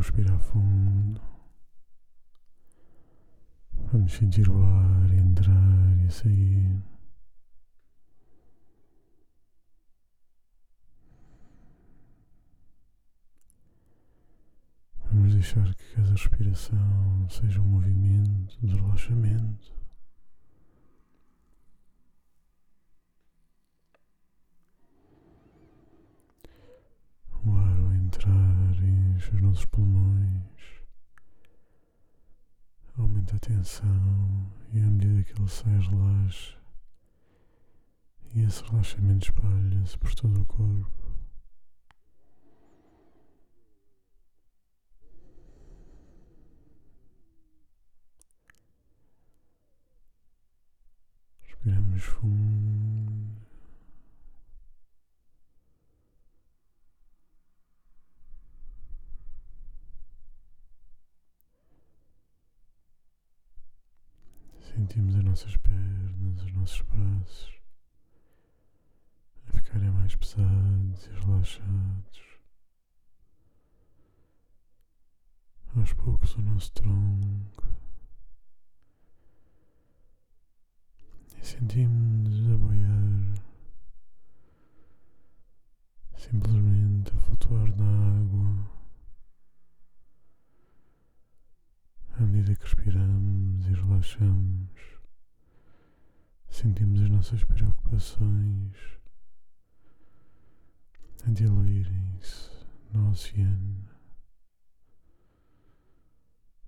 Respirar fundo. Vamos sentir o ar entrar e sair. Vamos deixar que cada respiração seja um movimento de relaxamento. O ar ao entrar enche os nossos pulmões, aumenta a tensão e à medida que ele sai relaxa e esse relaxamento espalha-se por todo o corpo. Respiramos fundo. Sentimos as nossas pernas, os nossos braços a ficarem mais pesados e relaxados. Aos poucos o nosso tronco e sentimos-nos a boiar, simplesmente a flutuar na água. À medida que respiramos e relaxamos, sentimos as nossas preocupações a diluírem-se no oceano,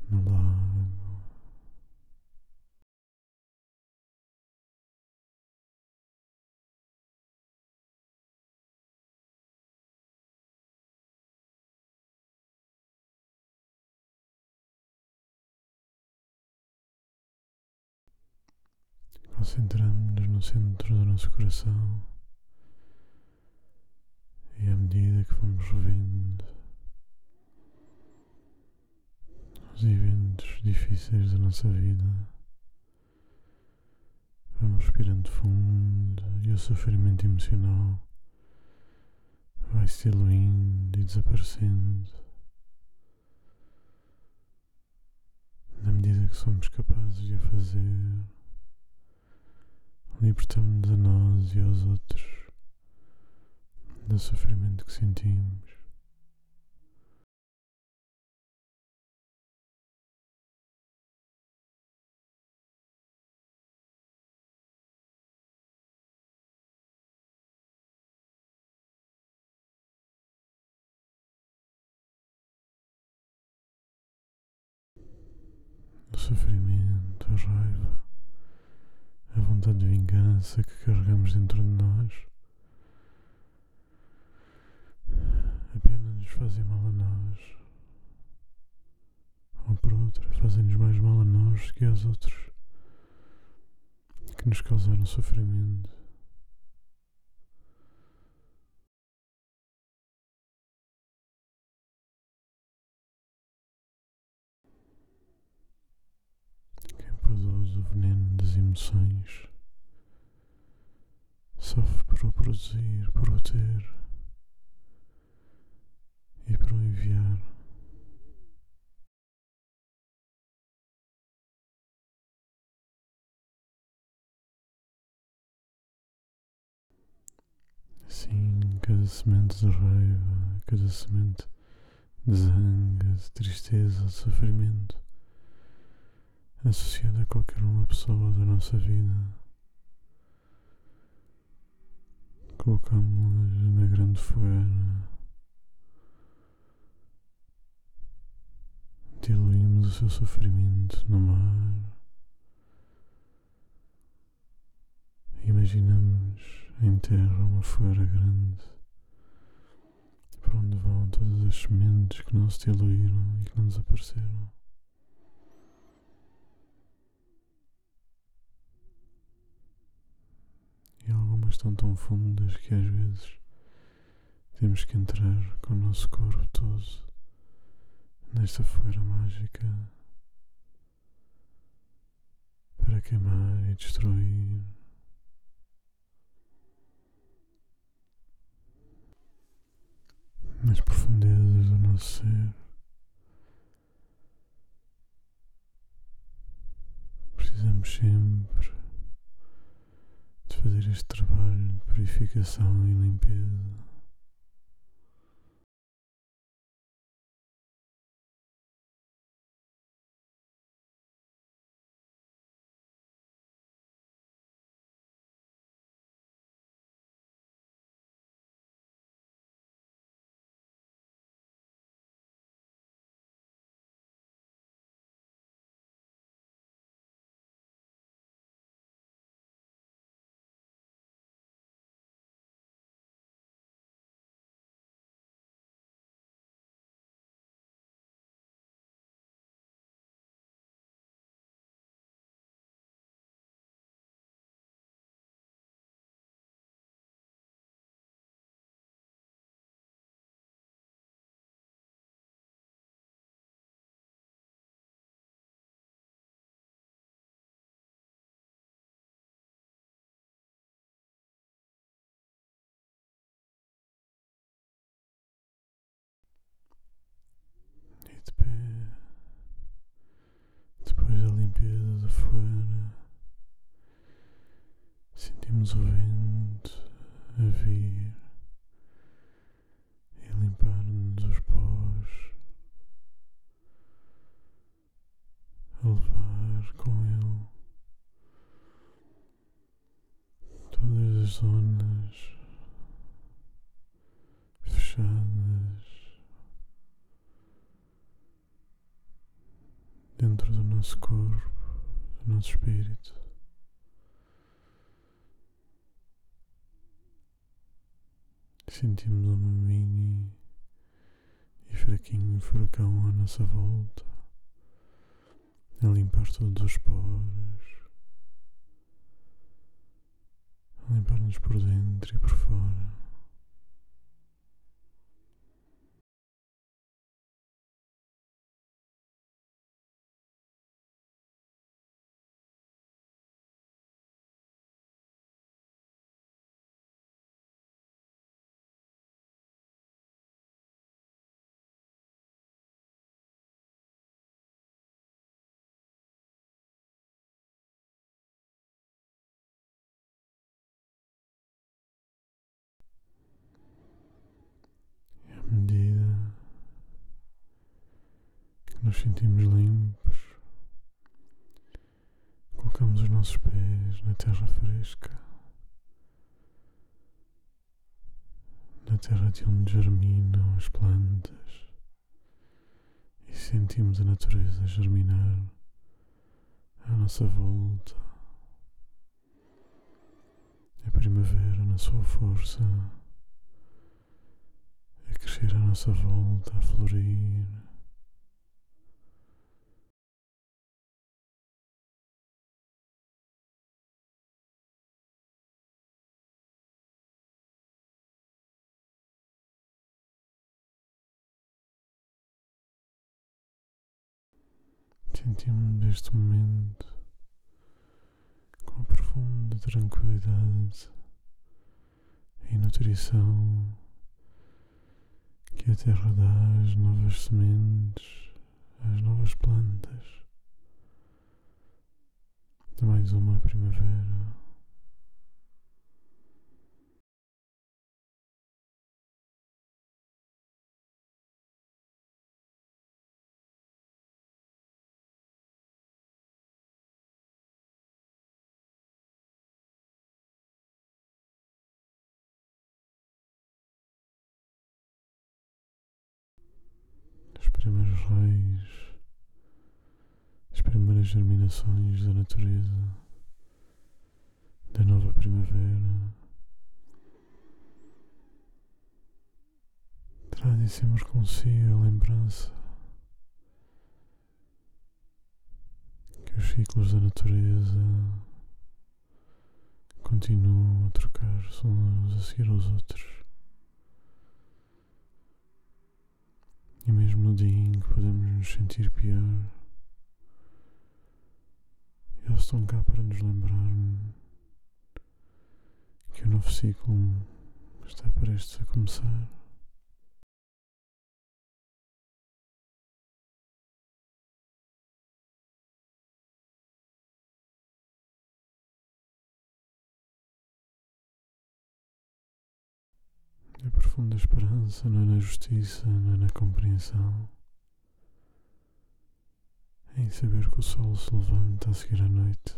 no lago. Concentramos-nos no centro do nosso coração. E à medida que vamos revendo os eventos difíceis da nossa vida, vamos respirando fundo e o sofrimento emocional vai se diluindo e desaparecendo. Na medida que somos capazes de a fazer libertamos-nos a nós e aos outros do sofrimento que sentimos. O sofrimento, a raiva a vontade de vingança que carregamos dentro de nós apenas nos fazem mal a nós. Ou por outra, fazem-nos mais mal a nós que aos outros que nos causaram sofrimento. Produz o veneno das emoções sofre por o produzir, por o ter e por o enviar. Assim, cada semente de raiva, cada semente de zanga, de tristeza, de sofrimento associada a qualquer uma pessoa da nossa vida. Colocamos-las na grande fogueira, diluímos o seu sofrimento no mar. Imaginamos em terra uma fogueira grande para onde vão todas as sementes que não se diluíram e que não desapareceram. estão tão fundas que às vezes temos que entrar com o nosso corpo todo nesta fogueira mágica para queimar e destruir. Nas profundezas do nosso ser, precisamos sempre fazer este trabalho de purificação e limpeza. Fora, sentimos o vento a vir e limpar-nos os pós, a levar com ele todas as zonas fechadas dentro do nosso corpo, do nosso espírito. Sentimos uma mini e fraquinho furacão à nossa volta, a limpar todos os poros, a limpar-nos por dentro e por fora. Nos sentimos limpos, colocamos os nossos pés na terra fresca, na terra de onde germinam as plantas, e sentimos a natureza germinar à nossa volta. A primavera na sua força a crescer à nossa volta, a florir. Sentimos neste momento com a profunda tranquilidade e nutrição que a terra dá às novas sementes, às novas plantas de mais uma primavera. Primeiros raios, as primeiras germinações da natureza, da nova primavera, trazem consigo a lembrança que os ciclos da natureza continuam a trocar-se uns a seguir aos outros. E mesmo no dia em que podemos nos sentir pior, eles estão cá para nos lembrar que o novo ciclo está prestes a começar. Profunda esperança não é na justiça, não é na compreensão. É em saber que o sol se levanta a seguir a noite.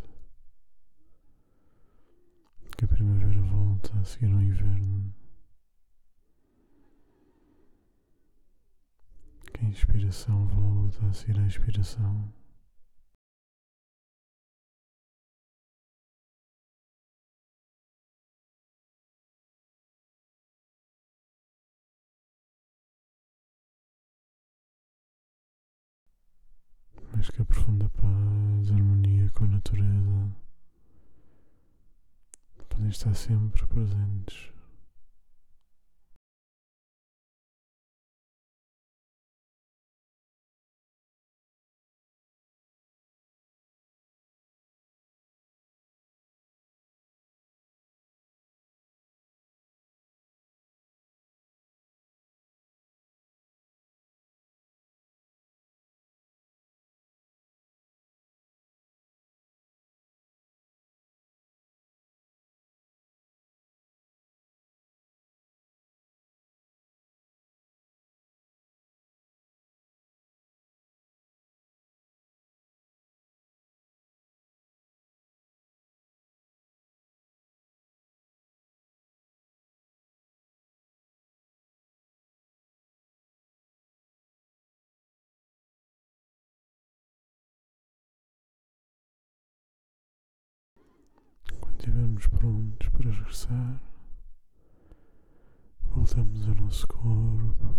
Que a primavera volta a seguir ao inverno. Que a inspiração volta a seguir à expiração. Que a profunda paz, harmonia com a natureza podem estar sempre presentes. Estivermos prontos para regressar, voltamos ao nosso corpo.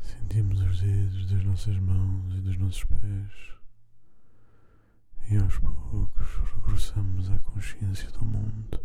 Sentimos os dedos das nossas mãos e dos nossos pés. E aos poucos regressamos à consciência do mundo.